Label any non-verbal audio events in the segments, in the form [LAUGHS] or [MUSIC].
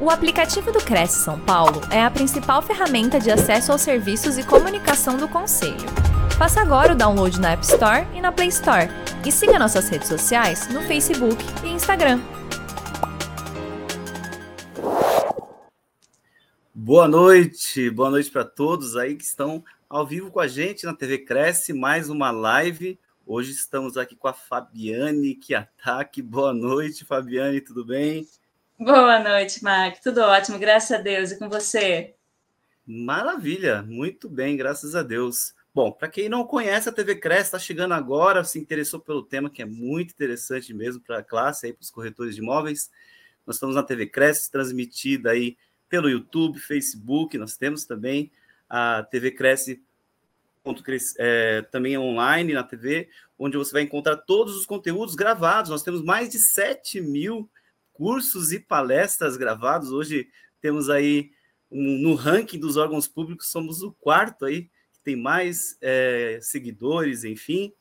O aplicativo do Cresce São Paulo é a principal ferramenta de acesso aos serviços e comunicação do Conselho. Faça agora o download na App Store e na Play Store. E siga nossas redes sociais no Facebook e Instagram. Boa noite, boa noite para todos aí que estão ao vivo com a gente na TV Cresce, mais uma live. Hoje estamos aqui com a Fabiane que ataque. Boa noite, Fabiane, tudo bem? Boa noite, Mark. Tudo ótimo, graças a Deus. E com você? Maravilha, muito bem, graças a Deus. Bom, para quem não conhece a TV Cresce, está chegando agora, se interessou pelo tema, que é muito interessante mesmo para a classe, aí para os corretores de imóveis. Nós estamos na TV Cresce, transmitida aí pelo YouTube, Facebook, nós temos também a TV Cresce é, também online na TV, onde você vai encontrar todos os conteúdos gravados. Nós temos mais de 7 mil cursos e palestras gravados. Hoje temos aí um, no ranking dos órgãos públicos, somos o quarto aí, que tem mais é, seguidores, enfim.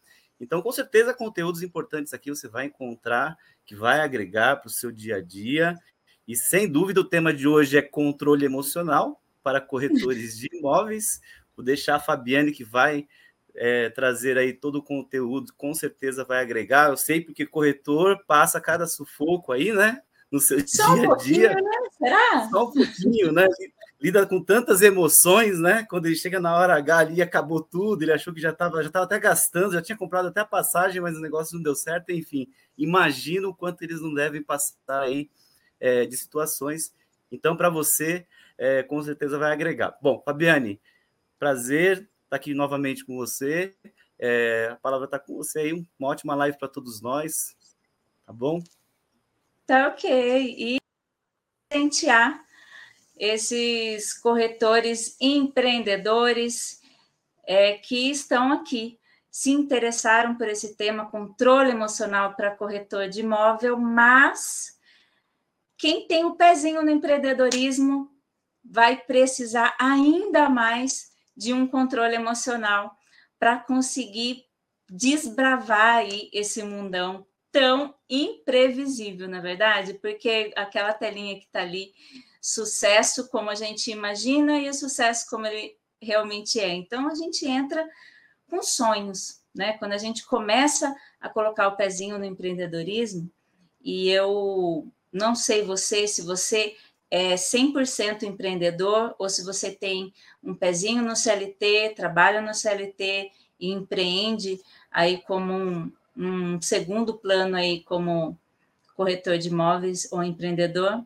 Então, com certeza, conteúdos importantes aqui você vai encontrar, que vai agregar para o seu dia a dia. E sem dúvida, o tema de hoje é controle emocional para corretores de imóveis. Vou deixar a Fabiane que vai é, trazer aí todo o conteúdo, com certeza vai agregar. Eu sei porque corretor passa cada sufoco aí, né? No seu Só dia a dia. Né? Será? Só um pouquinho, né? Lida com tantas emoções, né? Quando ele chega na hora H ali, acabou tudo, ele achou que já estava já tava até gastando, já tinha comprado até a passagem, mas o negócio não deu certo, enfim. Imagina o quanto eles não devem passar aí é, de situações. Então, para você, é, com certeza vai agregar. Bom, Fabiane, prazer estar tá aqui novamente com você. É, a palavra está com você aí, uma ótima live para todos nós, tá bom? Tá ok. E presentear esses corretores empreendedores é, que estão aqui, se interessaram por esse tema, controle emocional para corretor de imóvel, mas quem tem o pezinho no empreendedorismo vai precisar ainda mais de um controle emocional para conseguir desbravar aí esse mundão tão imprevisível, na é verdade, porque aquela telinha que está ali, sucesso como a gente imagina e o sucesso como ele realmente é. Então a gente entra com sonhos, né? Quando a gente começa a colocar o pezinho no empreendedorismo, e eu não sei você, se você é 100% empreendedor ou se você tem um pezinho no CLT, trabalha no CLT e empreende aí como um, um segundo plano aí como corretor de imóveis ou empreendedor,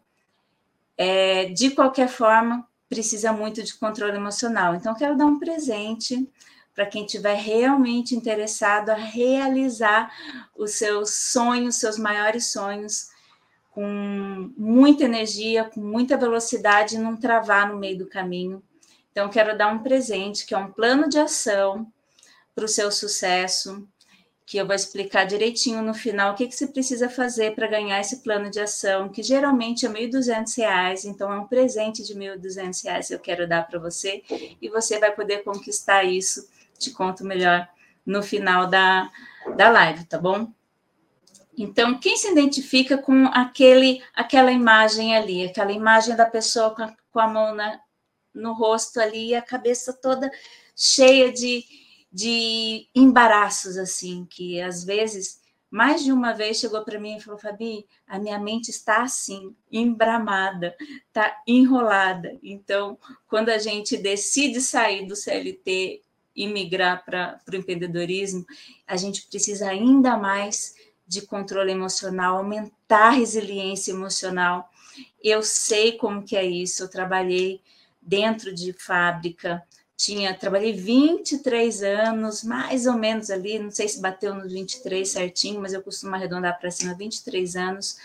é, de qualquer forma, precisa muito de controle emocional. Então, quero dar um presente para quem estiver realmente interessado a realizar os seus sonhos, seus maiores sonhos, com muita energia, com muita velocidade, e não travar no meio do caminho. Então, quero dar um presente, que é um plano de ação para o seu sucesso, que eu vou explicar direitinho no final o que, que você precisa fazer para ganhar esse plano de ação, que geralmente é R$ 1.200, então é um presente de R$ 1.200 que eu quero dar para você, e você vai poder conquistar isso, te conto melhor no final da, da live, tá bom? Então, quem se identifica com aquele, aquela imagem ali, aquela imagem da pessoa com a, com a mão na, no rosto ali, e a cabeça toda cheia de, de embaraços, assim, que às vezes, mais de uma vez chegou para mim e falou: Fabi, a minha mente está assim, embramada, está enrolada. Então, quando a gente decide sair do CLT e migrar para o empreendedorismo, a gente precisa ainda mais de controle emocional, aumentar a resiliência emocional. Eu sei como que é isso, eu trabalhei dentro de fábrica, tinha, trabalhei 23 anos, mais ou menos ali, não sei se bateu nos 23 certinho, mas eu costumo arredondar para cima, 23 anos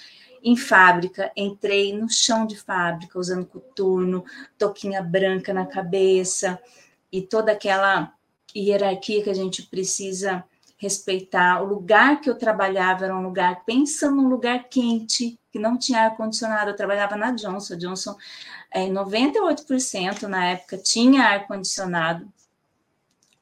em fábrica, entrei no chão de fábrica, usando coturno, toquinha branca na cabeça, e toda aquela hierarquia que a gente precisa respeitar. O lugar que eu trabalhava era um lugar, pensa num lugar quente, que não tinha ar-condicionado, eu trabalhava na Johnson, Johnson é, 98% na época tinha ar-condicionado,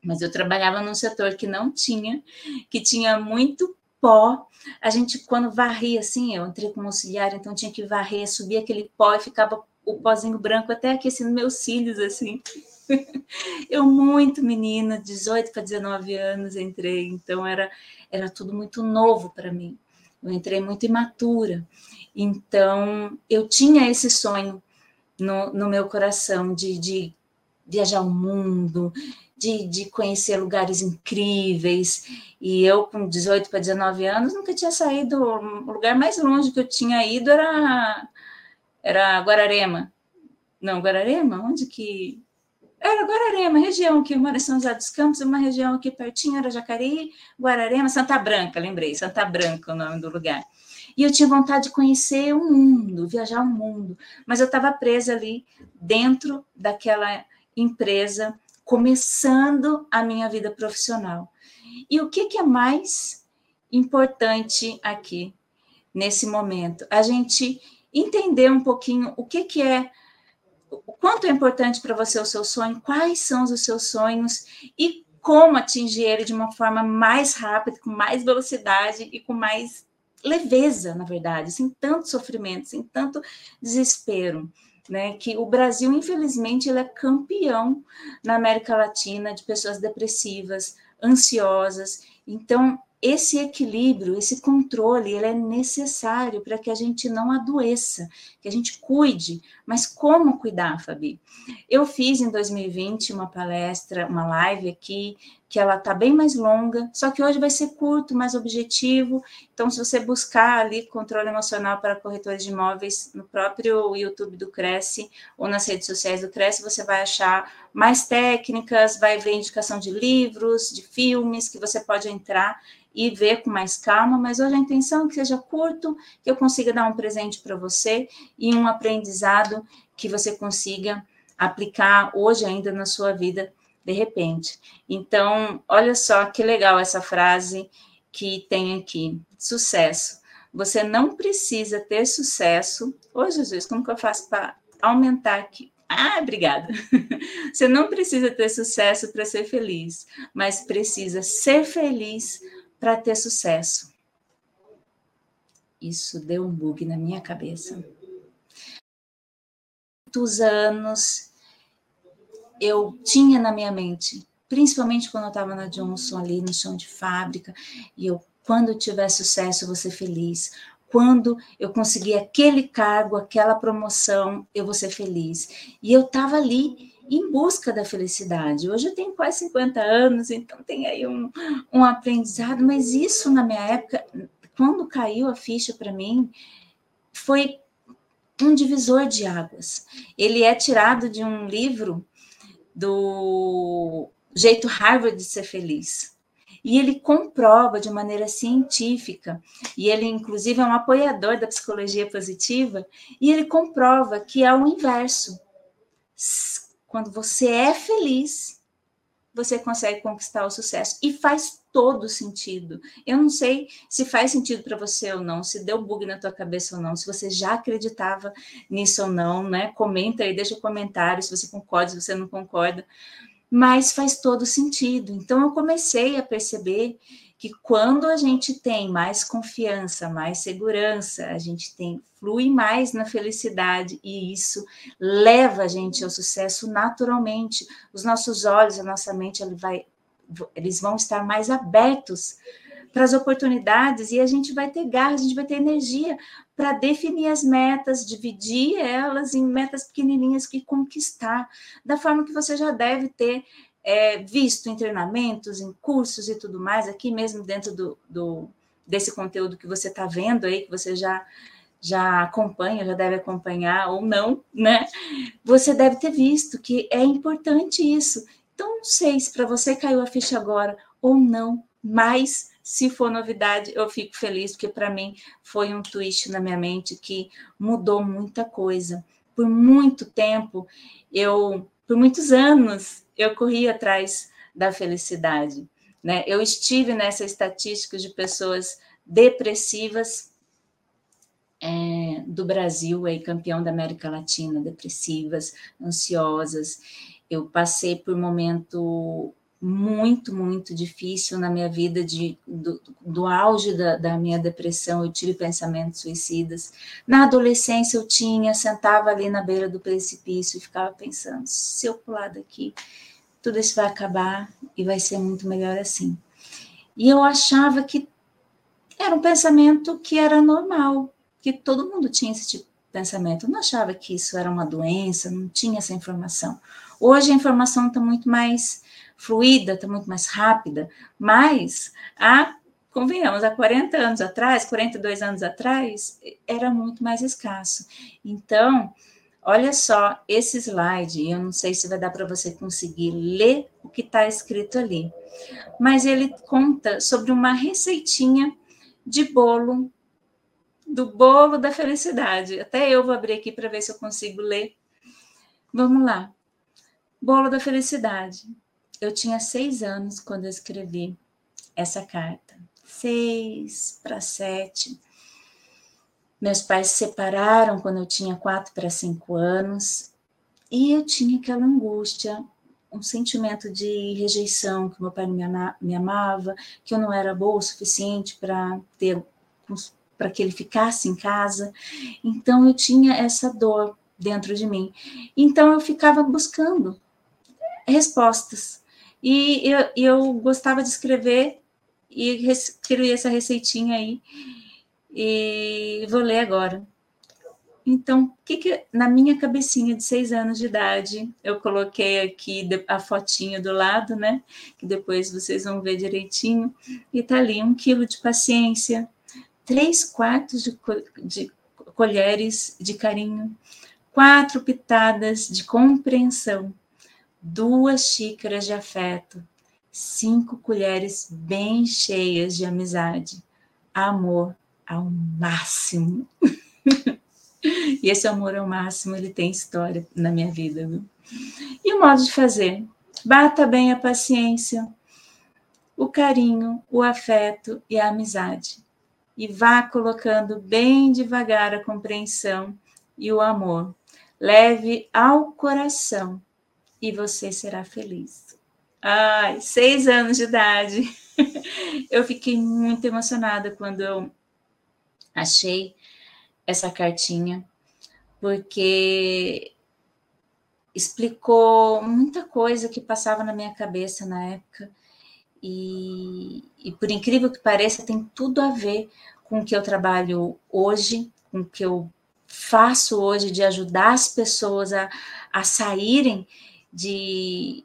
mas eu trabalhava num setor que não tinha, que tinha muito pó. A gente, quando varria assim, eu entrei como auxiliar, então tinha que varrer, subir aquele pó e ficava o pozinho branco até nos meus cílios, assim. [LAUGHS] Eu, muito menina, 18 para 19 anos, entrei, então era, era tudo muito novo para mim. Eu entrei muito imatura. Então, eu tinha esse sonho no, no meu coração de, de viajar o mundo, de, de conhecer lugares incríveis. E eu, com 18 para 19 anos, nunca tinha saído. O lugar mais longe que eu tinha ido era, era Guararema. Não, Guararema? Onde que. Era Guararema, região que eu moro em São José dos Campos, uma região aqui pertinho era Jacareí, Guararema, Santa Branca, lembrei, Santa Branca é o nome do lugar. E eu tinha vontade de conhecer o mundo, viajar o mundo, mas eu estava presa ali dentro daquela empresa começando a minha vida profissional. E o que, que é mais importante aqui, nesse momento? A gente entender um pouquinho o que, que é, o quanto é importante para você o seu sonho, quais são os seus sonhos e como atingir ele de uma forma mais rápida, com mais velocidade e com mais leveza, na verdade, sem tanto sofrimento, sem tanto desespero né, que o Brasil, infelizmente, ele é campeão na América Latina de pessoas depressivas, ansiosas. Então, esse equilíbrio, esse controle, ele é necessário para que a gente não adoeça, que a gente cuide. Mas como cuidar, Fabi? Eu fiz em 2020 uma palestra, uma live aqui, que ela está bem mais longa, só que hoje vai ser curto, mais objetivo. Então, se você buscar ali controle emocional para corretores de imóveis no próprio YouTube do Cresce ou nas redes sociais do Cresce, você vai achar mais técnicas, vai ver indicação de livros, de filmes que você pode entrar e ver com mais calma, mas hoje a intenção é que seja curto, que eu consiga dar um presente para você e um aprendizado que você consiga aplicar hoje ainda na sua vida de repente. Então, olha só que legal essa frase que tem aqui: sucesso. Você não precisa ter sucesso. Ô, Jesus, como que eu faço para aumentar aqui? Ah, obrigada. [LAUGHS] Você não precisa ter sucesso para ser feliz, mas precisa ser feliz para ter sucesso. Isso deu um bug na minha cabeça. Muitos anos eu tinha na minha mente, principalmente quando eu estava na Johnson ali no chão de fábrica, e eu, quando eu tiver sucesso, eu vou ser feliz. Quando eu conseguir aquele cargo, aquela promoção, eu vou ser feliz. E eu estava ali em busca da felicidade. Hoje eu tenho quase 50 anos, então tem aí um, um aprendizado, mas isso na minha época, quando caiu a ficha para mim, foi um divisor de águas. Ele é tirado de um livro do jeito Harvard de ser feliz. E ele comprova de maneira científica, e ele, inclusive, é um apoiador da psicologia positiva, e ele comprova que é o inverso quando você é feliz, você consegue conquistar o sucesso. E faz todo sentido. Eu não sei se faz sentido para você ou não, se deu bug na tua cabeça ou não, se você já acreditava nisso ou não, né? Comenta aí, deixa um comentário se você concorda, se você não concorda. Mas faz todo sentido. Então eu comecei a perceber que quando a gente tem mais confiança, mais segurança, a gente tem flui mais na felicidade e isso leva a gente ao sucesso naturalmente. Os nossos olhos, a nossa mente, ele vai, eles vão estar mais abertos para as oportunidades e a gente vai ter garra, a gente vai ter energia para definir as metas, dividir elas em metas pequenininhas que conquistar, da forma que você já deve ter é, visto em treinamentos, em cursos e tudo mais, aqui mesmo dentro do, do desse conteúdo que você está vendo aí, que você já já acompanha, já deve acompanhar ou não, né? Você deve ter visto que é importante isso. Então, não sei se para você caiu a ficha agora ou não, mas se for novidade, eu fico feliz, porque para mim foi um twist na minha mente que mudou muita coisa. Por muito tempo, eu, por muitos anos, eu corri atrás da felicidade. Né? Eu estive nessa estatística de pessoas depressivas é, do Brasil, aí, campeão da América Latina, depressivas, ansiosas. Eu passei por momento muito, muito difícil na minha vida, de, do, do auge da, da, minha depressão, eu tive pensamentos suicidas. Na adolescência, eu tinha, sentava ali na beira do precipício e ficava pensando: se eu pular daqui, tudo isso vai acabar e vai ser muito melhor assim. E eu achava que era um pensamento que era normal, que todo mundo tinha esse tipo de pensamento. Eu não achava que isso era uma doença, não tinha essa informação. Hoje a informação está muito mais fluida, está muito mais rápida, mas há, convenhamos, há 40 anos atrás, 42 anos atrás, era muito mais escasso. Então, olha só esse slide, eu não sei se vai dar para você conseguir ler o que está escrito ali, mas ele conta sobre uma receitinha de bolo do bolo da felicidade. Até eu vou abrir aqui para ver se eu consigo ler. Vamos lá. Bolo da felicidade. Eu tinha seis anos quando eu escrevi essa carta. Seis para sete. Meus pais se separaram quando eu tinha quatro para cinco anos. E eu tinha aquela angústia, um sentimento de rejeição, que meu pai não me amava, que eu não era boa o suficiente para ter para que ele ficasse em casa. Então eu tinha essa dor dentro de mim. Então eu ficava buscando respostas. E eu, eu gostava de escrever e criei essa receitinha aí. E vou ler agora. Então, que, que na minha cabecinha de seis anos de idade, eu coloquei aqui a fotinha do lado, né? Que depois vocês vão ver direitinho. E tá ali um quilo de paciência, três quartos de, de colheres de carinho, quatro pitadas de compreensão, duas xícaras de afeto, cinco colheres bem cheias de amizade, amor ao máximo. [LAUGHS] e esse amor ao máximo, ele tem história na minha vida, viu? E o modo de fazer? Bata bem a paciência, o carinho, o afeto e a amizade e vá colocando bem devagar a compreensão e o amor. Leve ao coração e você será feliz. Ai, seis anos de idade. [LAUGHS] eu fiquei muito emocionada quando eu achei essa cartinha, porque explicou muita coisa que passava na minha cabeça na época e, e, por incrível que pareça, tem tudo a ver com o que eu trabalho hoje, com o que eu faço hoje de ajudar as pessoas a, a saírem de,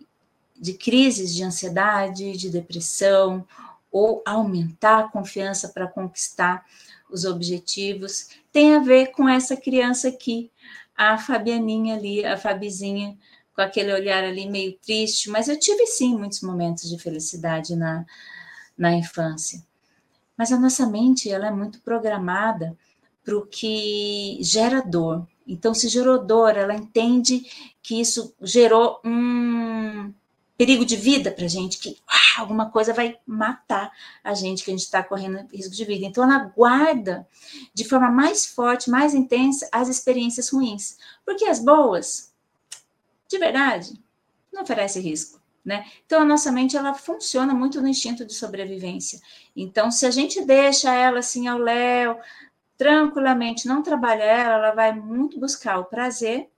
de crises de ansiedade, de depressão, ou aumentar a confiança para conquistar os objetivos, tem a ver com essa criança aqui, a Fabianinha ali, a Fabizinha, com aquele olhar ali meio triste, mas eu tive sim muitos momentos de felicidade na, na infância. Mas a nossa mente ela é muito programada para o que gera dor. Então, se gerou dor, ela entende que isso gerou um perigo de vida para a gente, que ah, alguma coisa vai matar a gente, que a gente está correndo risco de vida. Então, ela guarda de forma mais forte, mais intensa, as experiências ruins. Porque as boas, de verdade, não oferece risco. Né? Então a nossa mente ela funciona muito no instinto de sobrevivência. Então se a gente deixa ela assim ao léu, tranquilamente, não trabalha ela, ela vai muito buscar o prazer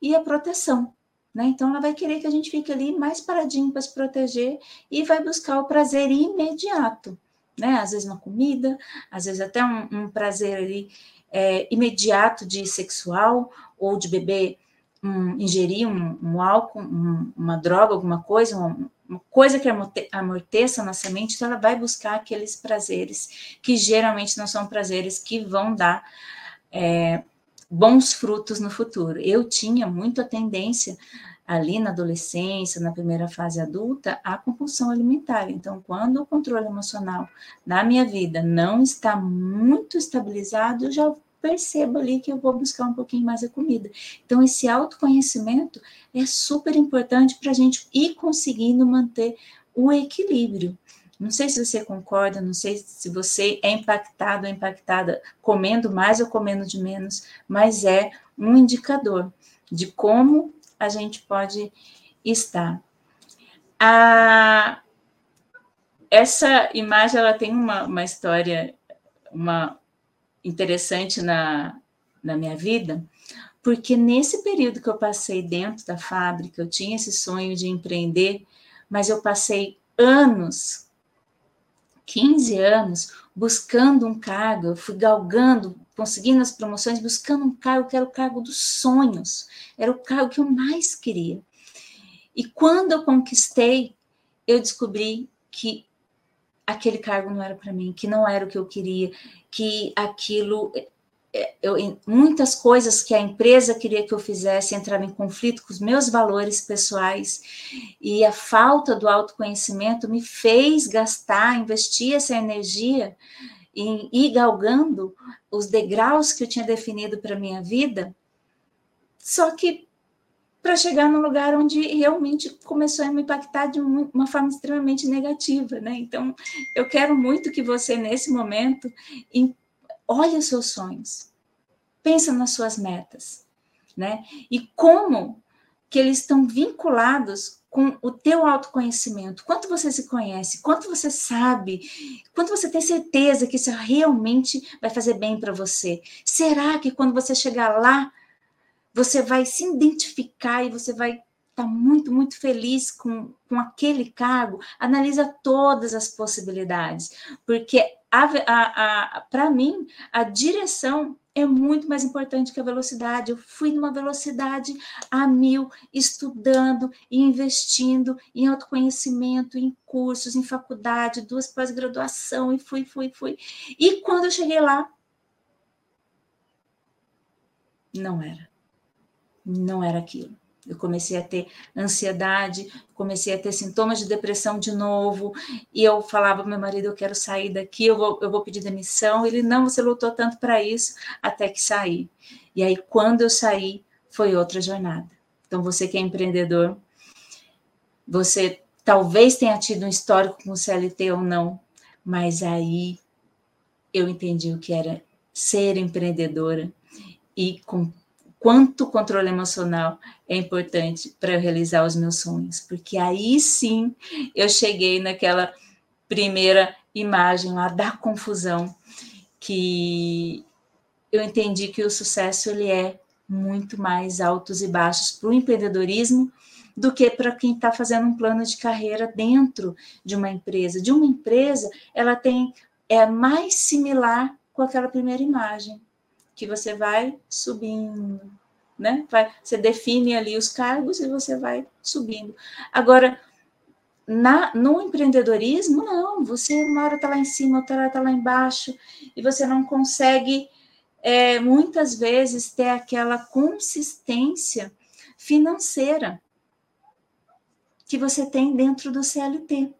e a proteção. Né? Então ela vai querer que a gente fique ali mais paradinho para se proteger e vai buscar o prazer imediato. Né? Às vezes uma comida, às vezes até um, um prazer ali é, imediato de sexual ou de beber um, ingerir um, um álcool, um, uma droga, alguma coisa, uma, uma coisa que amorteça a nossa mente, então ela vai buscar aqueles prazeres que geralmente não são prazeres que vão dar é, bons frutos no futuro. Eu tinha muito a tendência ali na adolescência, na primeira fase adulta, a compulsão alimentar. Então, quando o controle emocional na minha vida não está muito estabilizado, eu já percebo ali que eu vou buscar um pouquinho mais a comida. Então, esse autoconhecimento é super importante para a gente ir conseguindo manter o equilíbrio. Não sei se você concorda, não sei se você é impactado ou impactada comendo mais ou comendo de menos, mas é um indicador de como a gente pode estar. A, essa imagem ela tem uma, uma história uma interessante na, na minha vida, porque nesse período que eu passei dentro da fábrica, eu tinha esse sonho de empreender, mas eu passei anos, 15 anos, buscando um cargo, eu fui galgando, conseguindo as promoções, buscando um cargo que era o cargo dos sonhos, era o cargo que eu mais queria. E quando eu conquistei, eu descobri que aquele cargo não era para mim, que não era o que eu queria, que aquilo é, eu, muitas coisas que a empresa queria que eu fizesse entravam em conflito com os meus valores pessoais e a falta do autoconhecimento me fez gastar, investir essa energia em ir galgando os degraus que eu tinha definido para minha vida, só que para chegar num lugar onde realmente começou a me impactar de uma forma extremamente negativa, né? Então, eu quero muito que você nesse momento olhe os seus sonhos, pensa nas suas metas, né? E como que eles estão vinculados com o teu autoconhecimento, quanto você se conhece, quanto você sabe, quanto você tem certeza que isso realmente vai fazer bem para você. Será que quando você chegar lá você vai se identificar e você vai estar tá muito, muito feliz com, com aquele cargo, analisa todas as possibilidades, porque para mim a direção é muito mais importante que a velocidade. Eu fui numa velocidade a mil, estudando e investindo em autoconhecimento, em cursos, em faculdade, duas pós-graduação, e fui, fui, fui. E quando eu cheguei lá, não era não era aquilo. Eu comecei a ter ansiedade, comecei a ter sintomas de depressão de novo, e eu falava para meu marido, eu quero sair daqui, eu vou, eu vou pedir demissão. Ele, não, você lutou tanto para isso, até que saí. E aí, quando eu saí, foi outra jornada. Então, você que é empreendedor, você talvez tenha tido um histórico com o CLT ou não, mas aí eu entendi o que era ser empreendedora e com quanto o controle emocional é importante para eu realizar os meus sonhos, porque aí sim eu cheguei naquela primeira imagem lá da confusão, que eu entendi que o sucesso ele é muito mais altos e baixos para o empreendedorismo do que para quem está fazendo um plano de carreira dentro de uma empresa. De uma empresa, ela tem é mais similar com aquela primeira imagem que você vai subindo, né? Vai, você define ali os cargos e você vai subindo. Agora, na, no empreendedorismo, não, você uma hora está lá em cima, outra hora está lá embaixo, e você não consegue, é, muitas vezes, ter aquela consistência financeira que você tem dentro do CLT.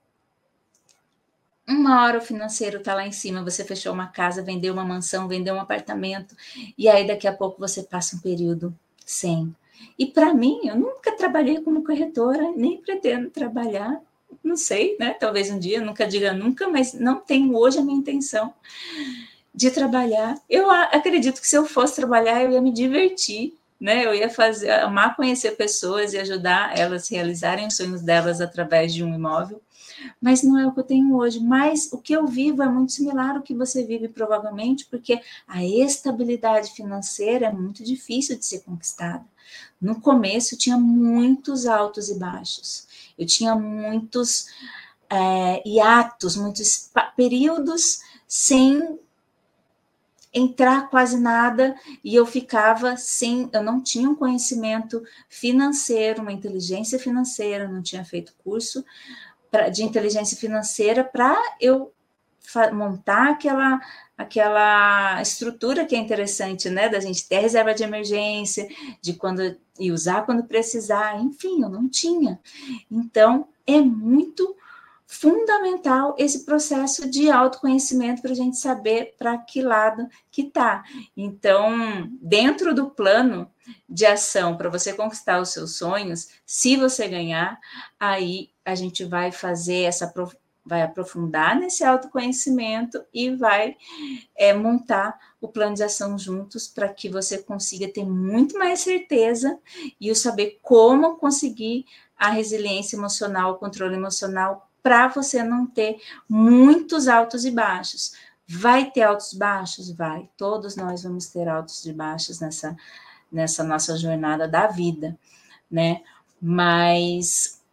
Uma hora o financeiro está lá em cima, você fechou uma casa, vendeu uma mansão, vendeu um apartamento, e aí daqui a pouco você passa um período sem. E para mim, eu nunca trabalhei como corretora, nem pretendo trabalhar, não sei, né? Talvez um dia, nunca diga nunca, mas não tenho hoje a minha intenção de trabalhar. Eu acredito que se eu fosse trabalhar, eu ia me divertir, né? Eu ia fazer, amar conhecer pessoas e ajudar elas a realizarem os sonhos delas através de um imóvel mas não é o que eu tenho hoje. Mas o que eu vivo é muito similar ao que você vive, provavelmente, porque a estabilidade financeira é muito difícil de ser conquistada. No começo, eu tinha muitos altos e baixos, eu tinha muitos é, hiatos, muitos períodos sem entrar quase nada e eu ficava sem, eu não tinha um conhecimento financeiro, uma inteligência financeira, não tinha feito curso pra, de inteligência financeira para eu montar aquela aquela estrutura que é interessante, né, da gente ter reserva de emergência, de quando e usar quando precisar, enfim, eu não tinha. Então, é muito fundamental esse processo de autoconhecimento para a gente saber para que lado que tá. Então, dentro do plano de ação para você conquistar os seus sonhos, se você ganhar, aí a gente vai fazer essa vai aprofundar nesse autoconhecimento e vai é, montar o plano de ação juntos para que você consiga ter muito mais certeza e o saber como conseguir a resiliência emocional, o controle emocional, para você não ter muitos altos e baixos. Vai ter altos e baixos? Vai. Todos nós vamos ter altos e baixos nessa, nessa nossa jornada da vida, né? Mas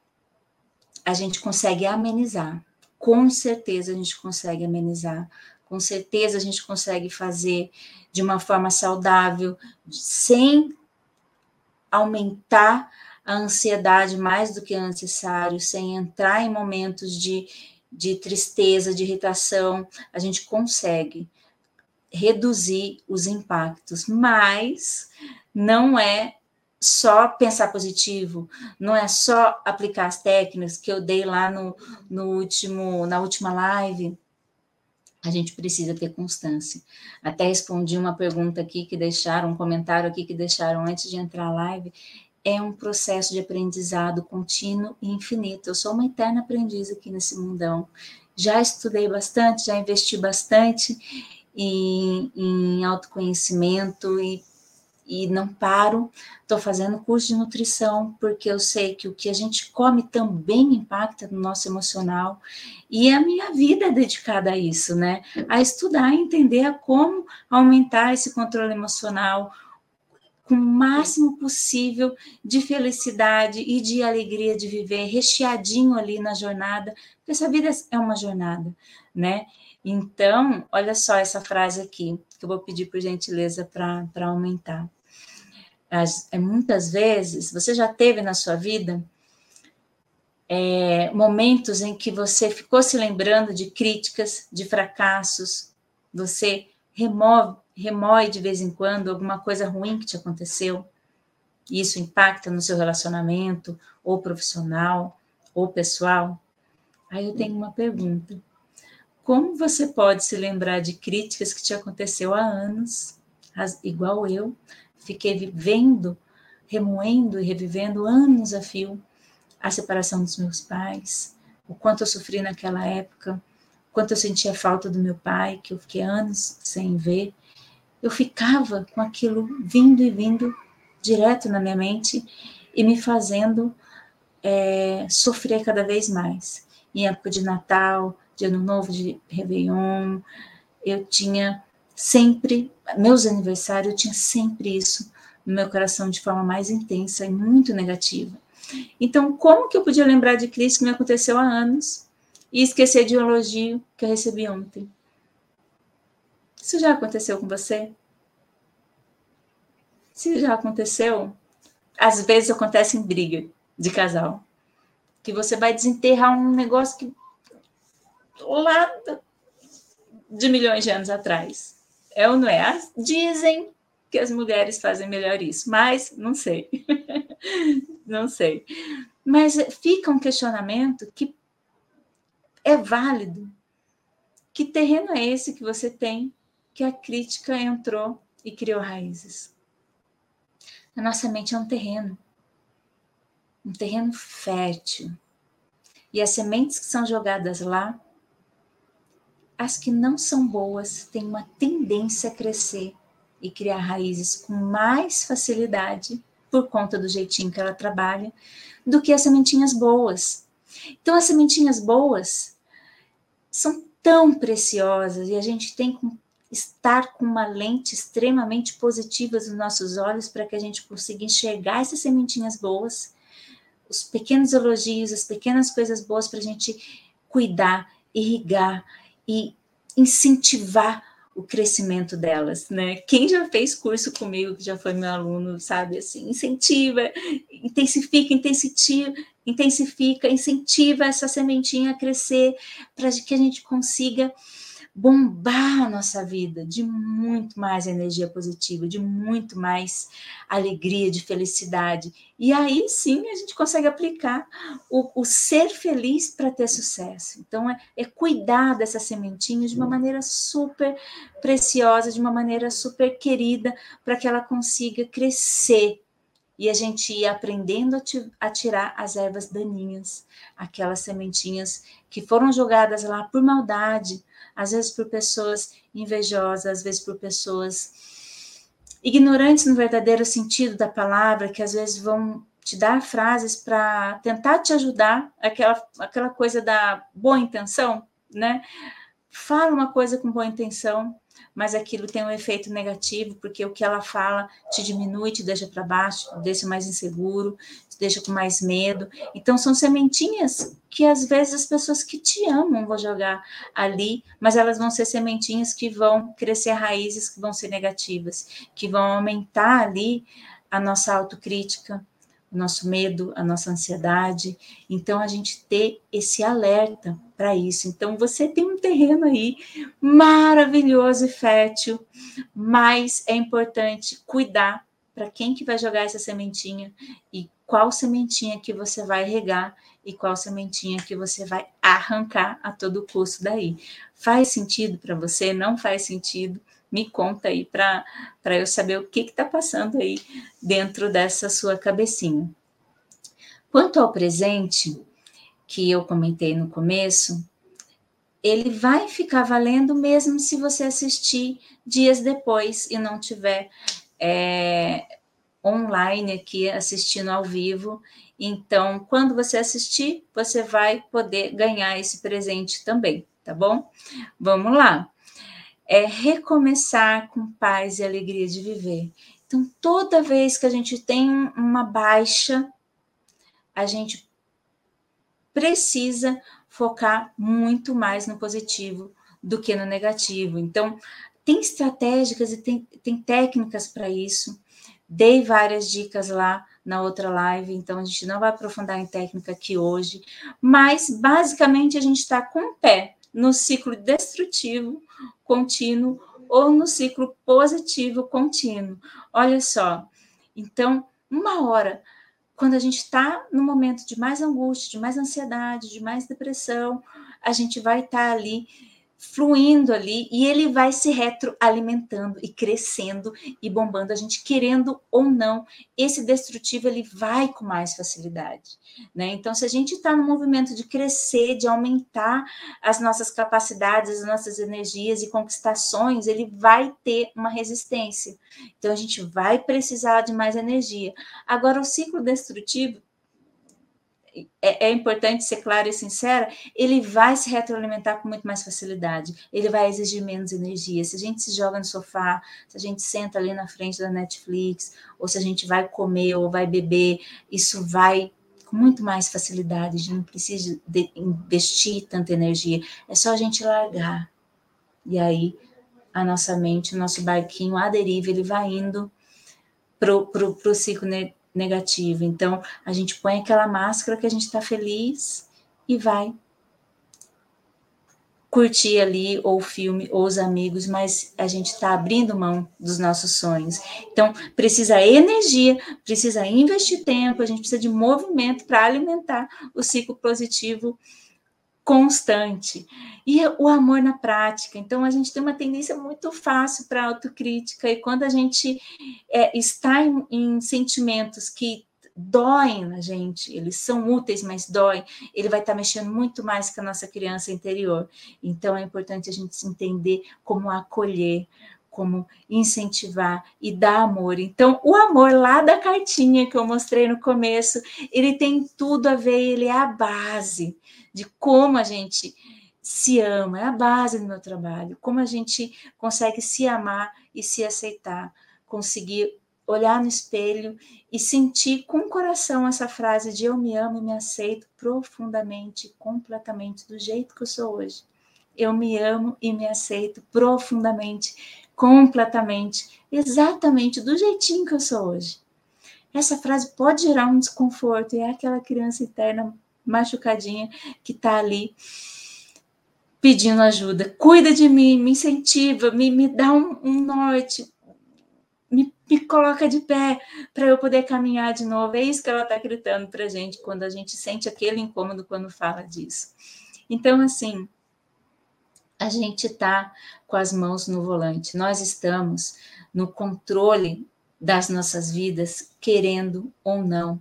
a gente consegue amenizar. Com certeza a gente consegue amenizar. Com certeza a gente consegue fazer de uma forma saudável, sem aumentar a ansiedade mais do que é necessário, sem entrar em momentos de, de tristeza, de irritação, a gente consegue reduzir os impactos, mas não é só pensar positivo, não é só aplicar as técnicas que eu dei lá no, no último, na última live. A gente precisa ter constância. Até respondi uma pergunta aqui que deixaram, um comentário aqui que deixaram antes de entrar a live. É um processo de aprendizado contínuo e infinito. Eu sou uma eterna aprendiz aqui nesse mundão. Já estudei bastante, já investi bastante em, em autoconhecimento e e não paro. Estou fazendo curso de nutrição, porque eu sei que o que a gente come também impacta no nosso emocional. E a minha vida é dedicada a isso, né? A estudar, entender como aumentar esse controle emocional com o máximo possível de felicidade e de alegria de viver, recheadinho ali na jornada, porque essa vida é uma jornada, né? Então, olha só essa frase aqui, que eu vou pedir por gentileza para aumentar as, é, muitas vezes, você já teve na sua vida é, momentos em que você ficou se lembrando de críticas, de fracassos, você remove, remoe de vez em quando alguma coisa ruim que te aconteceu, e isso impacta no seu relacionamento, ou profissional, ou pessoal. Aí eu tenho uma pergunta. Como você pode se lembrar de críticas que te aconteceu há anos, igual eu, fiquei vivendo, remoendo e revivendo anos a fio a separação dos meus pais, o quanto eu sofri naquela época, o quanto eu sentia falta do meu pai, que eu fiquei anos sem ver. Eu ficava com aquilo vindo e vindo direto na minha mente e me fazendo é, sofrer cada vez mais. Em época de Natal, de Ano Novo, de Réveillon, eu tinha sempre, meus aniversários, eu tinha sempre isso no meu coração de forma mais intensa e muito negativa. Então, como que eu podia lembrar de Cristo que me aconteceu há anos e esquecer de um elogio que eu recebi ontem? Isso já aconteceu com você? Se já aconteceu, às vezes acontece em briga de casal, que você vai desenterrar um negócio que lá de milhões de anos atrás. É ou não é? Dizem que as mulheres fazem melhor isso, mas não sei. [LAUGHS] não sei. Mas fica um questionamento que é válido. Que terreno é esse que você tem que a crítica entrou e criou raízes? A nossa mente é um terreno, um terreno fértil. E as sementes que são jogadas lá as que não são boas têm uma tendência a crescer e criar raízes com mais facilidade, por conta do jeitinho que ela trabalha, do que as sementinhas boas. Então, as sementinhas boas são tão preciosas e a gente tem que estar com uma lente extremamente positiva nos nossos olhos para que a gente consiga enxergar essas sementinhas boas, os pequenos elogios, as pequenas coisas boas para a gente cuidar, irrigar, e incentivar o crescimento delas, né? Quem já fez curso comigo, que já foi meu aluno, sabe assim, incentiva, intensifica, intensifica, intensifica, incentiva essa sementinha a crescer para que a gente consiga bombar a nossa vida de muito mais energia positiva, de muito mais alegria, de felicidade. E aí sim a gente consegue aplicar o, o ser feliz para ter sucesso. Então é, é cuidar dessa sementinha de uma maneira super preciosa, de uma maneira super querida, para que ela consiga crescer e a gente ia aprendendo a tirar as ervas daninhas, aquelas sementinhas que foram jogadas lá por maldade, às vezes por pessoas invejosas, às vezes por pessoas ignorantes no verdadeiro sentido da palavra, que às vezes vão te dar frases para tentar te ajudar, aquela, aquela coisa da boa intenção, né? Fala uma coisa com boa intenção, mas aquilo tem um efeito negativo, porque o que ela fala te diminui, te deixa para baixo, te deixa mais inseguro, te deixa com mais medo. Então, são sementinhas que às vezes as pessoas que te amam vão jogar ali, mas elas vão ser sementinhas que vão crescer raízes que vão ser negativas, que vão aumentar ali a nossa autocrítica, nosso medo, a nossa ansiedade. Então, a gente ter esse alerta para isso. Então, você tem um terreno aí maravilhoso e fértil, mas é importante cuidar para quem que vai jogar essa sementinha e qual sementinha que você vai regar e qual sementinha que você vai arrancar a todo custo daí. Faz sentido para você? Não faz sentido? Me conta aí para eu saber o que está passando aí dentro dessa sua cabecinha. Quanto ao presente, que eu comentei no começo, ele vai ficar valendo mesmo se você assistir dias depois e não tiver é, online aqui assistindo ao vivo. Então, quando você assistir, você vai poder ganhar esse presente também, tá bom? Vamos lá é recomeçar com paz e alegria de viver. Então, toda vez que a gente tem uma baixa, a gente precisa focar muito mais no positivo do que no negativo. Então, tem estratégicas e tem, tem técnicas para isso. Dei várias dicas lá na outra live, então a gente não vai aprofundar em técnica aqui hoje, mas basicamente a gente está com o pé no ciclo destrutivo contínuo ou no ciclo positivo contínuo. Olha só, então, uma hora, quando a gente está no momento de mais angústia, de mais ansiedade, de mais depressão, a gente vai estar tá ali fluindo ali e ele vai se retroalimentando e crescendo e bombando a gente querendo ou não esse destrutivo ele vai com mais facilidade né? Então se a gente está no movimento de crescer de aumentar as nossas capacidades as nossas energias e conquistações ele vai ter uma resistência. Então a gente vai precisar de mais energia. Agora o ciclo destrutivo é, é, importante ser clara e sincera, ele vai se retroalimentar com muito mais facilidade, ele vai exigir menos energia. Se a gente se joga no sofá, se a gente senta ali na frente da Netflix, ou se a gente vai comer ou vai beber, isso vai com muito mais facilidade, a gente não precisa investir tanta energia, é só a gente largar. E aí a nossa mente, o nosso barquinho à deriva, ele vai indo para o ciclo negativo. Então, a gente põe aquela máscara que a gente está feliz e vai curtir ali ou o filme ou os amigos, mas a gente está abrindo mão dos nossos sonhos. Então, precisa energia, precisa investir tempo, a gente precisa de movimento para alimentar o ciclo positivo constante. E o amor na prática. Então, a gente tem uma tendência muito fácil para autocrítica, e quando a gente é, está em, em, sentimentos que doem na gente, eles são úteis, mas doem, ele vai estar mexendo muito mais com a nossa criança interior. Então, é importante a gente se entender como acolher, como incentivar e dar amor. Então, o amor lá da cartinha que eu mostrei no começo, ele tem tudo a ver, ele é a base de como a gente se ama, é a base do meu trabalho, como a gente consegue se amar e se aceitar, conseguir olhar no espelho e sentir com o coração essa frase de eu me amo e me aceito profundamente, completamente, do jeito que eu sou hoje. Eu me amo e me aceito profundamente, completamente, exatamente do jeitinho que eu sou hoje. Essa frase pode gerar um desconforto e é aquela criança interna machucadinha que está ali pedindo ajuda. Cuida de mim, me incentiva, me, me dá um, um norte, me, me, coloca de pé para eu poder caminhar de novo. É isso que ela está gritando para a gente quando a gente sente aquele incômodo quando fala disso. Então, assim, a gente está com as mãos no volante, nós estamos no controle das nossas vidas, querendo ou não.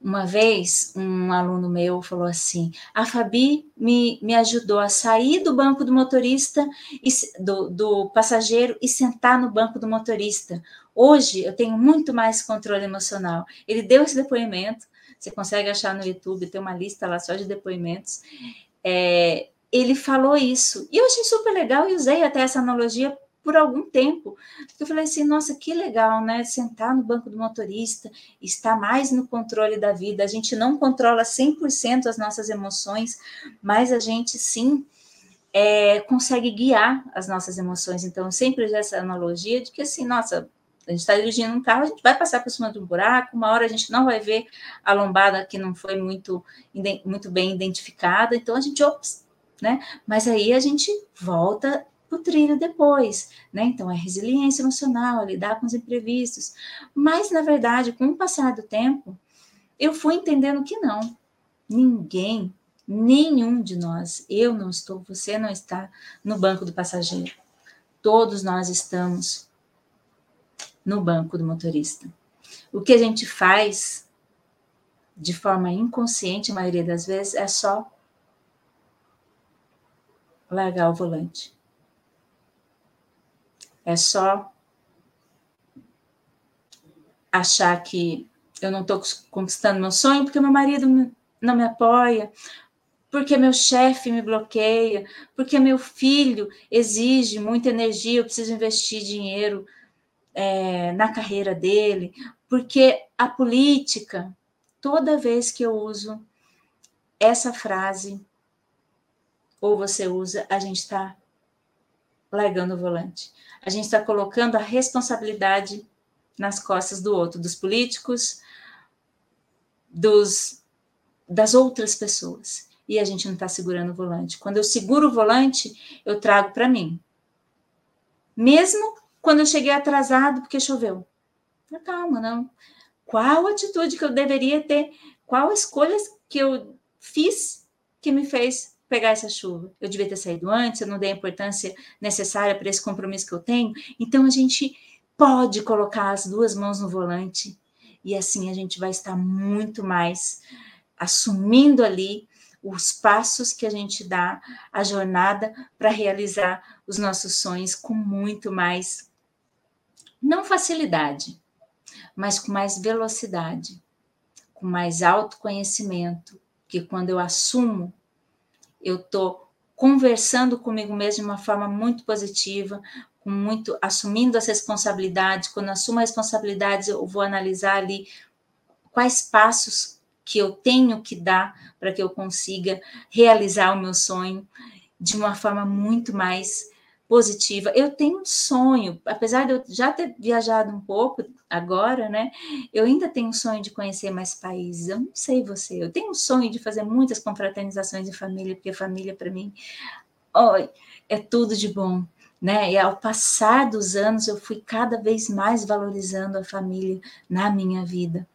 Uma vez, um aluno meu falou assim: a Fabi me, me ajudou a sair do banco do motorista, e, do, do passageiro e sentar no banco do motorista. Hoje eu tenho muito mais controle emocional. Ele deu esse depoimento, você consegue achar no YouTube, tem uma lista lá só de depoimentos. É, ele falou isso. E eu achei super legal e usei até essa analogia por algum tempo. Eu falei assim, nossa, que legal, né? Sentar no banco do motorista, estar mais no controle da vida. A gente não controla 100% as nossas emoções, mas a gente sim é, consegue guiar as nossas emoções. Então, sempre uso essa analogia de que assim, nossa, a gente está dirigindo um carro, a gente vai passar por cima de um buraco, uma hora a gente não vai ver a lombada que não foi muito, muito bem identificada, então a gente, ops, né? Mas aí a gente volta o trilho depois, né? Então é resiliência emocional, lidar com os imprevistos. Mas na verdade, com o passar do tempo, eu fui entendendo que não. Ninguém, nenhum de nós, eu não estou, você não está no banco do passageiro. Todos nós estamos no banco do motorista. O que a gente faz de forma inconsciente, a maioria das vezes, é só largar o volante. É só achar que eu não estou conquistando meu sonho porque meu marido não me apoia, porque meu chefe me bloqueia, porque meu filho exige muita energia, eu preciso investir dinheiro é, na carreira dele, porque a política, toda vez que eu uso essa frase, ou você usa, a gente está largando o volante. A gente está colocando a responsabilidade nas costas do outro, dos políticos, dos, das outras pessoas. E a gente não está segurando o volante. Quando eu seguro o volante, eu trago para mim. Mesmo quando eu cheguei atrasado porque choveu. Calma, não. Qual atitude que eu deveria ter? Qual escolhas que eu fiz que me fez pegar essa chuva? Eu devia ter saído antes, eu não dei a importância necessária para esse compromisso que eu tenho. Então a gente pode colocar as duas mãos no volante e assim a gente vai estar muito mais assumindo ali os passos que a gente dá, a jornada para realizar os nossos sonhos com muito mais, não facilidade, mas com mais velocidade, com mais autoconhecimento, que quando eu assumo, eu estou conversando comigo mesmo de uma forma muito positiva, com muito assumindo as responsabilidades. Quando assumo a responsabilidade, eu vou analisar ali quais passos que eu tenho que dar para que eu consiga realizar o meu sonho de uma forma muito mais positiva. Eu tenho um sonho, apesar de eu já ter viajado um pouco agora, né? Eu ainda tenho um sonho de conhecer mais países. Eu não sei você, eu tenho um sonho de fazer muitas confraternizações de família, porque família para mim oh, é tudo de bom. Né? E ao passar dos anos, eu fui cada vez mais valorizando a família na minha vida.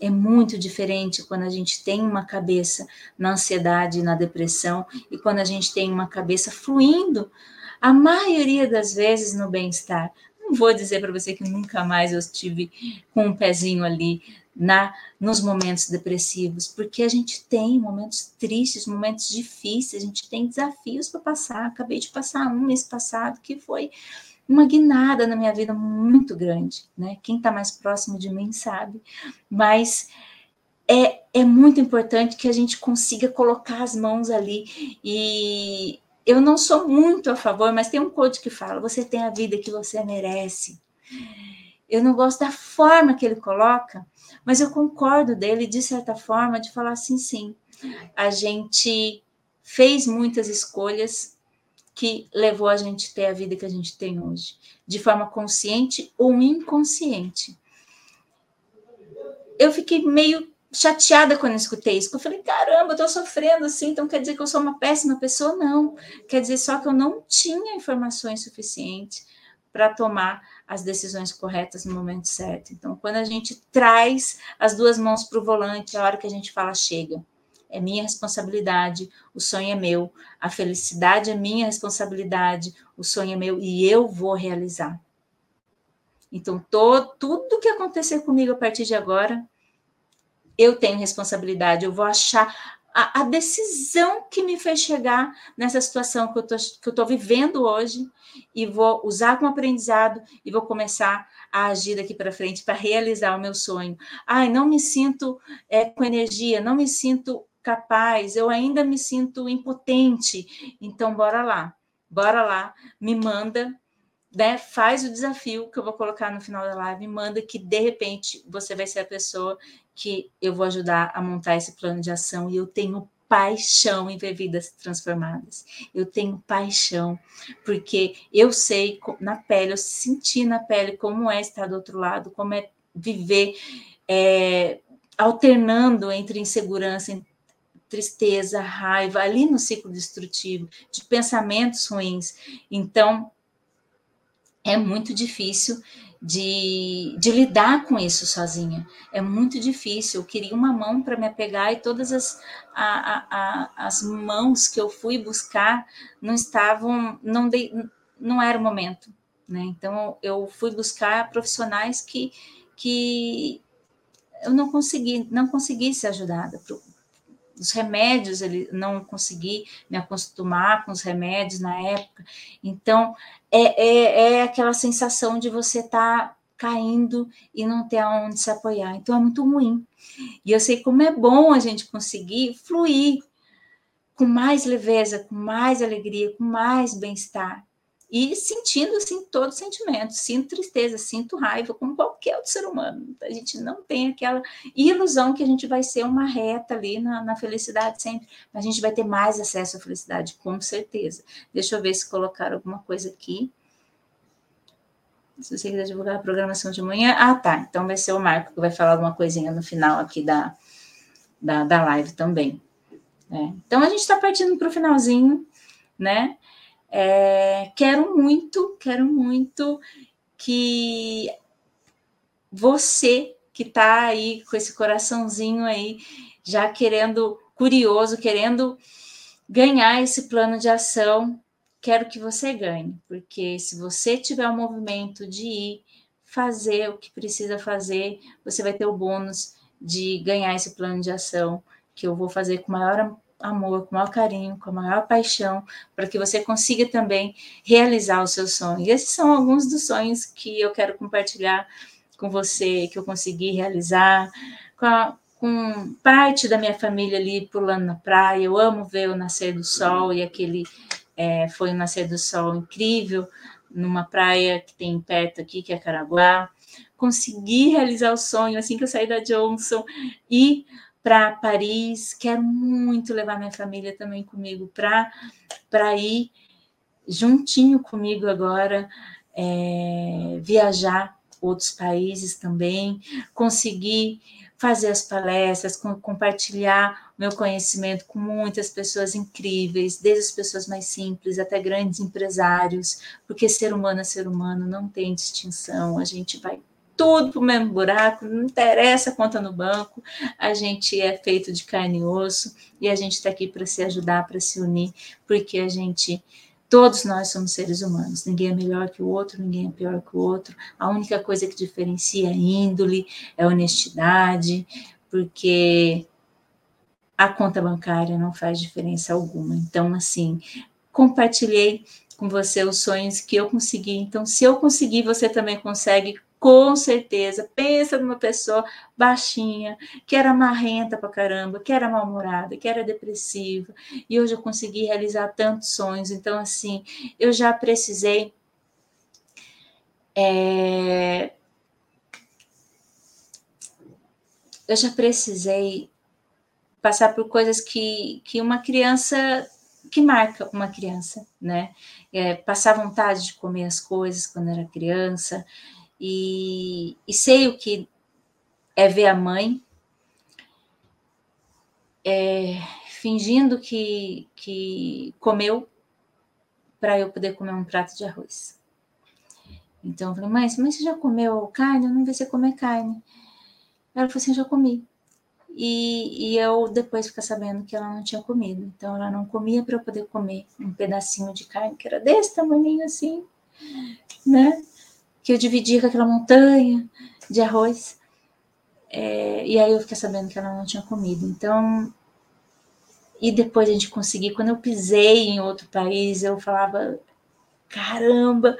É muito diferente quando a gente tem uma cabeça na ansiedade, na depressão, e quando a gente tem uma cabeça fluindo, a maioria das vezes no bem-estar. Não vou dizer para você que nunca mais eu estive com um pezinho ali na nos momentos depressivos, porque a gente tem momentos tristes, momentos difíceis, a gente tem desafios para passar. Acabei de passar um mês passado que foi uma guinada na minha vida muito grande, né? Quem está mais próximo de mim sabe, mas é, é muito importante que a gente consiga colocar as mãos ali e eu não sou muito a favor, mas tem um coach que fala: você tem a vida que você merece. Eu não gosto da forma que ele coloca, mas eu concordo dele, de certa forma, de falar assim: sim, a gente fez muitas escolhas que levou a gente a ter a vida que a gente tem hoje, de forma consciente ou inconsciente. Eu fiquei meio chateada quando escutei isso, eu falei, caramba, eu tô sofrendo assim, então quer dizer que eu sou uma péssima pessoa? Não, quer dizer só que eu não tinha informações suficientes para tomar as decisões corretas no momento certo. Então, quando a gente traz as duas mãos para o volante, a hora que a gente fala chega, é minha responsabilidade, o sonho é meu, a felicidade é minha responsabilidade, o sonho é meu e eu vou realizar. Então, todo, tudo que acontecer comigo a partir de agora, eu tenho responsabilidade, eu vou achar a, a, decisão que me fez chegar nessa situação que eu estou vivendo hoje e vou usar como aprendizado e vou começar a agir daqui para frente para realizar o meu sonho. Ai, não me sinto é, com energia, não me sinto capaz, eu ainda me sinto impotente. Então, bora lá, bora lá, me manda né, faz o desafio que eu vou colocar no final da live, manda que de repente você vai ser a pessoa que eu vou ajudar a montar esse plano de ação e eu tenho paixão em ver vidas transformadas. Eu tenho paixão, porque eu sei na pele, eu senti na pele como é estar do outro lado, como é viver é, alternando entre insegurança, tristeza, raiva, ali no ciclo destrutivo, de pensamentos ruins. Então, é muito difícil de, de, lidar com isso sozinha. É muito difícil. Eu queria uma mão para me apegar e todas as, a, a, a, as mãos que eu fui buscar não estavam, não, não era o momento. Né? Então eu fui buscar profissionais que, que eu não consegui, não consegui ser ajudada os remédios, ele não consegui me acostumar com os remédios na época. Então, é, é, é aquela sensação de você estar tá caindo e não ter aonde se apoiar. Então, é muito ruim. E eu sei como é bom a gente conseguir fluir com mais leveza, com mais alegria, com mais bem-estar e sentindo assim todos os sentimentos, sinto tristeza, sinto raiva, como qualquer outro ser humano. A gente não tem aquela ilusão que a gente vai ser uma reta ali na, na felicidade sempre, a gente vai ter mais acesso à felicidade, com certeza. Deixa eu ver se colocaram alguma coisa aqui. Se você quiser divulgar a programação de manhã. Ah, tá. Então vai ser o Marco que vai falar alguma coisinha no final aqui da, da, da live também. Né? Então a gente está partindo para o finalzinho, né? É, quero muito, quero muito que você que está aí com esse coraçãozinho aí, já querendo, curioso, querendo ganhar esse plano de ação, quero que você ganhe, porque se você tiver o movimento de ir fazer o que precisa fazer, você vai ter o bônus de ganhar esse plano de ação que eu vou fazer com maior amor, com maior carinho, com a maior paixão, para que você consiga também realizar o seu sonho. E esses são alguns dos sonhos que eu quero compartilhar com você, que eu consegui realizar, com, a, com parte da minha família ali pulando na praia. Eu amo ver o nascer do sol, e aquele é, foi um nascer do sol incrível, numa praia que tem perto aqui, que é Caraguá. Consegui realizar o sonho assim que eu saí da Johnson e para Paris, quero muito levar minha família também comigo para ir juntinho comigo agora, é, viajar outros países também, conseguir fazer as palestras, com, compartilhar meu conhecimento com muitas pessoas incríveis, desde as pessoas mais simples até grandes empresários, porque ser humano é ser humano, não tem distinção, a gente vai tudo para o mesmo buraco, não interessa a conta no banco, a gente é feito de carne e osso e a gente está aqui para se ajudar, para se unir, porque a gente, todos nós somos seres humanos, ninguém é melhor que o outro, ninguém é pior que o outro, a única coisa que diferencia é índole, é honestidade, porque a conta bancária não faz diferença alguma. Então, assim, compartilhei com você os sonhos que eu consegui. Então, se eu conseguir, você também consegue com certeza. Pensa numa pessoa baixinha, que era marrenta pra caramba, que era mal-humorada, que era depressiva, e hoje eu consegui realizar tantos sonhos. Então, assim, eu já precisei. É... Eu já precisei passar por coisas que, que uma criança que marca uma criança, né? É, passar vontade de comer as coisas quando era criança, e, e sei o que é ver a mãe é, fingindo que, que comeu para eu poder comer um prato de arroz. Então eu falei, mãe, mas você já comeu carne? Eu não vi você comer carne. Ela falou assim, já comi. E, e eu depois ficar sabendo que ela não tinha comido. Então ela não comia para eu poder comer um pedacinho de carne que era desse tamanho assim, né? Que eu dividia com aquela montanha de arroz. É, e aí eu fiquei sabendo que ela não tinha comido. Então, e depois a gente conseguir. Quando eu pisei em outro país, eu falava: caramba,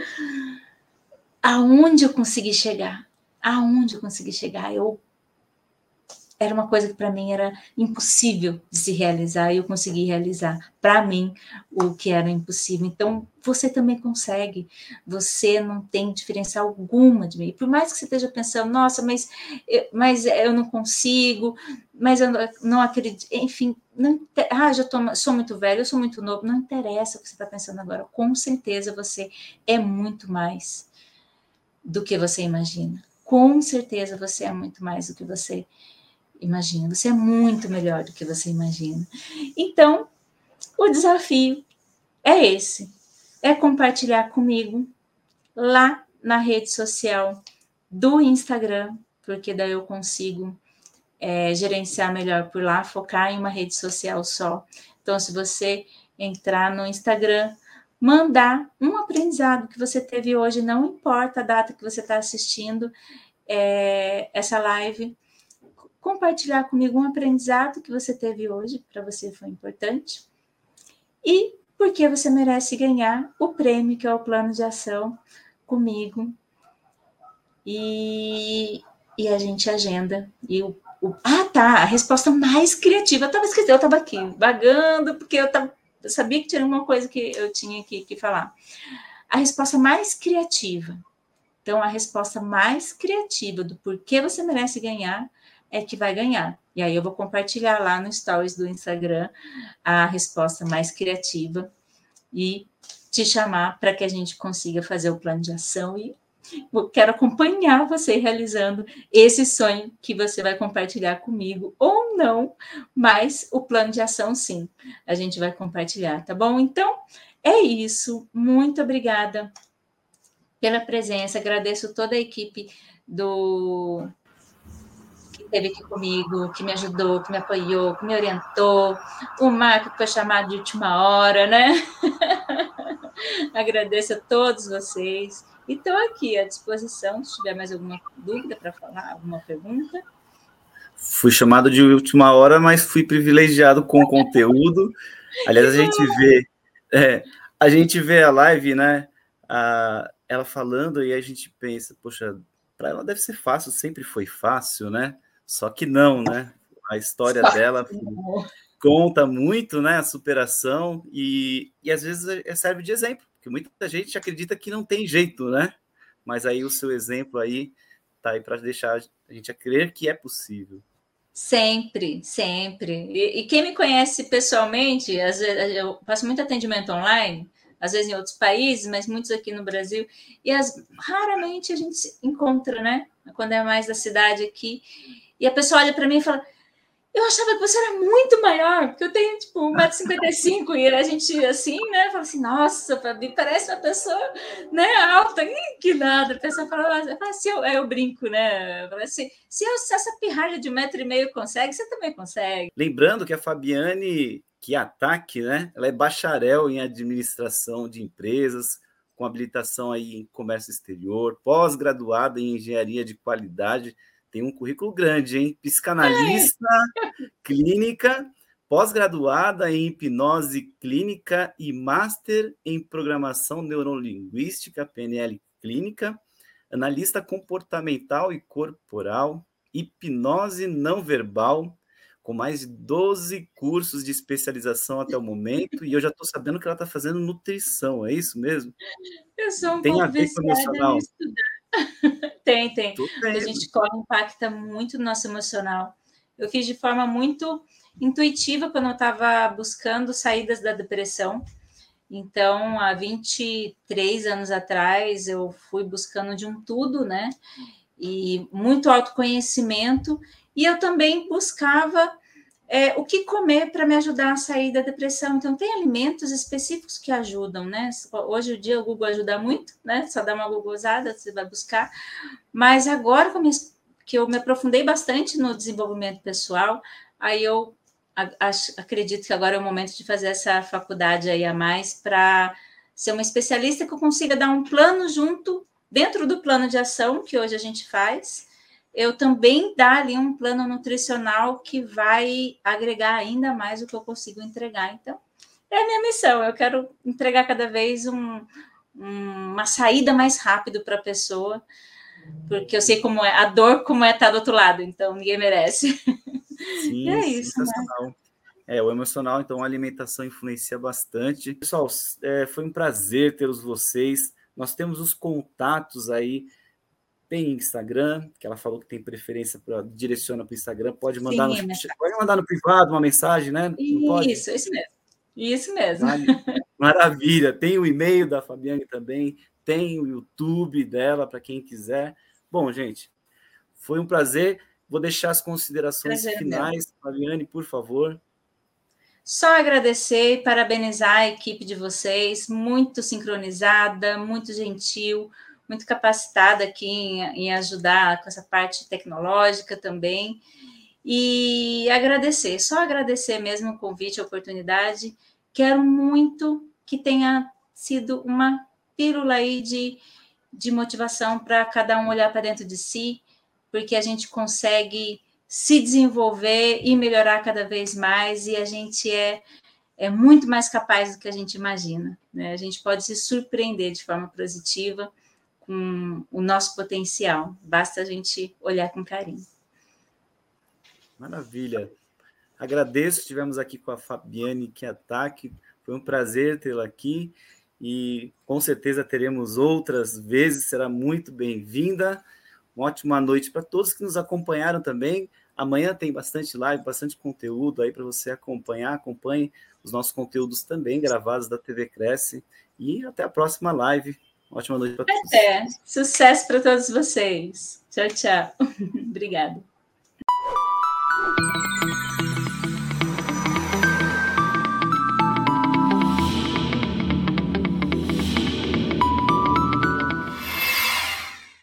aonde eu consegui chegar? Aonde eu consegui chegar? Eu era uma coisa que para mim era impossível de se realizar e eu consegui realizar para mim o que era impossível. Então, você também consegue. Você não tem diferença alguma de mim. Por mais que você esteja pensando, nossa, mas eu, mas eu não consigo, mas eu não acredito, enfim, não, ah, já tô, sou muito velho, eu sou muito novo, não interessa o que você está pensando agora. Com certeza você é muito mais do que você imagina. Com certeza você é muito mais do que você imagina imagina. Você é muito melhor do que você imagina. Então, o desafio é esse: é compartilhar comigo lá na rede social do Instagram, porque daí eu consigo é, gerenciar melhor por lá, focar em uma rede social só. Então, se você entrar no Instagram, mandar um aprendizado que você teve hoje, não importa a data que você está assistindo é, essa live, compartilhar comigo um aprendizado que você teve hoje, para você foi importante, e porque você merece ganhar o prêmio, que é o plano de ação, comigo. E, e a gente agenda. E o, o, ah, tá, a resposta mais criativa. Eu estava esquecendo, eu estava aqui, vagando, porque eu, tava, eu sabia que tinha uma coisa que eu tinha que, que falar. A resposta mais criativa. Então, a resposta mais criativa do porquê você merece ganhar é que vai ganhar. E aí eu vou compartilhar lá no stories do Instagram a resposta mais criativa e te chamar para que a gente consiga fazer o plano de ação e quero acompanhar você realizando esse sonho que você vai compartilhar comigo ou não, mas o plano de ação sim, a gente vai compartilhar, tá bom? Então, é isso. Muito obrigada pela presença. Agradeço toda a equipe do esteve aqui comigo, que me ajudou, que me apoiou, que me orientou, o Marco que foi chamado de última hora, né? [LAUGHS] Agradeço a todos vocês e estou aqui à disposição, se tiver mais alguma dúvida para falar, alguma pergunta. Fui chamado de última hora, mas fui privilegiado com o conteúdo. Aliás, a gente vê, é, a gente vê a live, né? A, ela falando e a gente pensa, poxa, para ela deve ser fácil, sempre foi fácil, né? Só que não, né? A história Só dela conta muito, né? A superação e, e às vezes é, serve de exemplo, porque muita gente acredita que não tem jeito, né? Mas aí o seu exemplo aí tá aí para deixar a gente a crer que é possível. Sempre, sempre. E, e, quem me conhece pessoalmente, às vezes eu faço muito atendimento online, às vezes em outros países, mas muitos aqui no Brasil, e as, raramente a gente se encontra, né? Quando é mais da cidade aqui. E a pessoa olha para mim e fala: Eu achava que você era muito maior, porque eu tenho tipo 1,55m e a gente assim, né? Fala assim: Nossa, Fabi, parece uma pessoa né, alta, que nada. A pessoa fala, fala assim: eu, eu brinco, né? Fala assim, se, eu, se essa pirralha de um metro e meio consegue, você também consegue. Lembrando que a Fabiane que ataque, né? Ela é bacharel em administração de empresas, com habilitação aí em comércio exterior, pós-graduada em engenharia de qualidade tem um currículo grande, hein? Psicanalista, é. [LAUGHS] clínica, pós-graduada em hipnose clínica e master em programação neurolinguística, PNL clínica, analista comportamental e corporal, hipnose não verbal, com mais de 12 cursos de especialização até o momento, e eu já estou sabendo que ela está fazendo nutrição, é isso mesmo? Eu sou um Tem pouco a ver com emocional. Estudar. [LAUGHS] tem, tem. A gente corre impacta muito no nosso emocional. Eu fiz de forma muito intuitiva quando eu estava buscando saídas da depressão. Então, há 23 anos atrás, eu fui buscando de um tudo, né? E muito autoconhecimento. E eu também buscava é, o que comer para me ajudar a sair da depressão. Então, tem alimentos específicos que ajudam, né? Hoje o dia o Google ajuda muito, né? Só dá uma Googlezada, você vai buscar. Mas agora que eu me aprofundei bastante no desenvolvimento pessoal, aí eu acredito que agora é o momento de fazer essa faculdade aí a mais para ser uma especialista que eu consiga dar um plano junto, dentro do plano de ação que hoje a gente faz, eu também dar ali um plano nutricional que vai agregar ainda mais o que eu consigo entregar. Então, é a minha missão. Eu quero entregar cada vez um, um, uma saída mais rápido para a pessoa, porque eu sei como é a dor, como é estar do outro lado. Então, ninguém merece. Sim, [LAUGHS] é isso. Né? É, o emocional, então, a alimentação influencia bastante. Pessoal, é, foi um prazer tê-los vocês. Nós temos os contatos aí tem Instagram, que ela falou que tem preferência para direciona para o Instagram, pode mandar, Sim, no, pode mandar no privado uma mensagem, né? Isso, isso mesmo. Isso mesmo. [LAUGHS] Maravilha. Tem o e-mail da Fabiane também, tem o YouTube dela para quem quiser. Bom, gente, foi um prazer. Vou deixar as considerações prazer finais. Meu. Fabiane, por favor. Só agradecer e parabenizar a equipe de vocês, muito sincronizada, muito gentil, muito capacitada aqui em, em ajudar com essa parte tecnológica também. E agradecer, só agradecer mesmo o convite, a oportunidade. Quero muito que tenha sido uma pílula aí de, de motivação para cada um olhar para dentro de si, porque a gente consegue se desenvolver e melhorar cada vez mais, e a gente é, é muito mais capaz do que a gente imagina. Né? A gente pode se surpreender de forma positiva com o nosso potencial. Basta a gente olhar com carinho. Maravilha. Agradeço, estivemos aqui com a Fabiane que ataque. Foi um prazer tê-la aqui e com certeza teremos outras vezes. Será muito bem-vinda. Uma ótima noite para todos que nos acompanharam também. Amanhã tem bastante live, bastante conteúdo aí para você acompanhar. Acompanhe os nossos conteúdos também gravados da TV Cresce. E até a próxima live. Ótima noite para todos. Até. Sucesso para todos vocês. Tchau, tchau. [LAUGHS] Obrigada.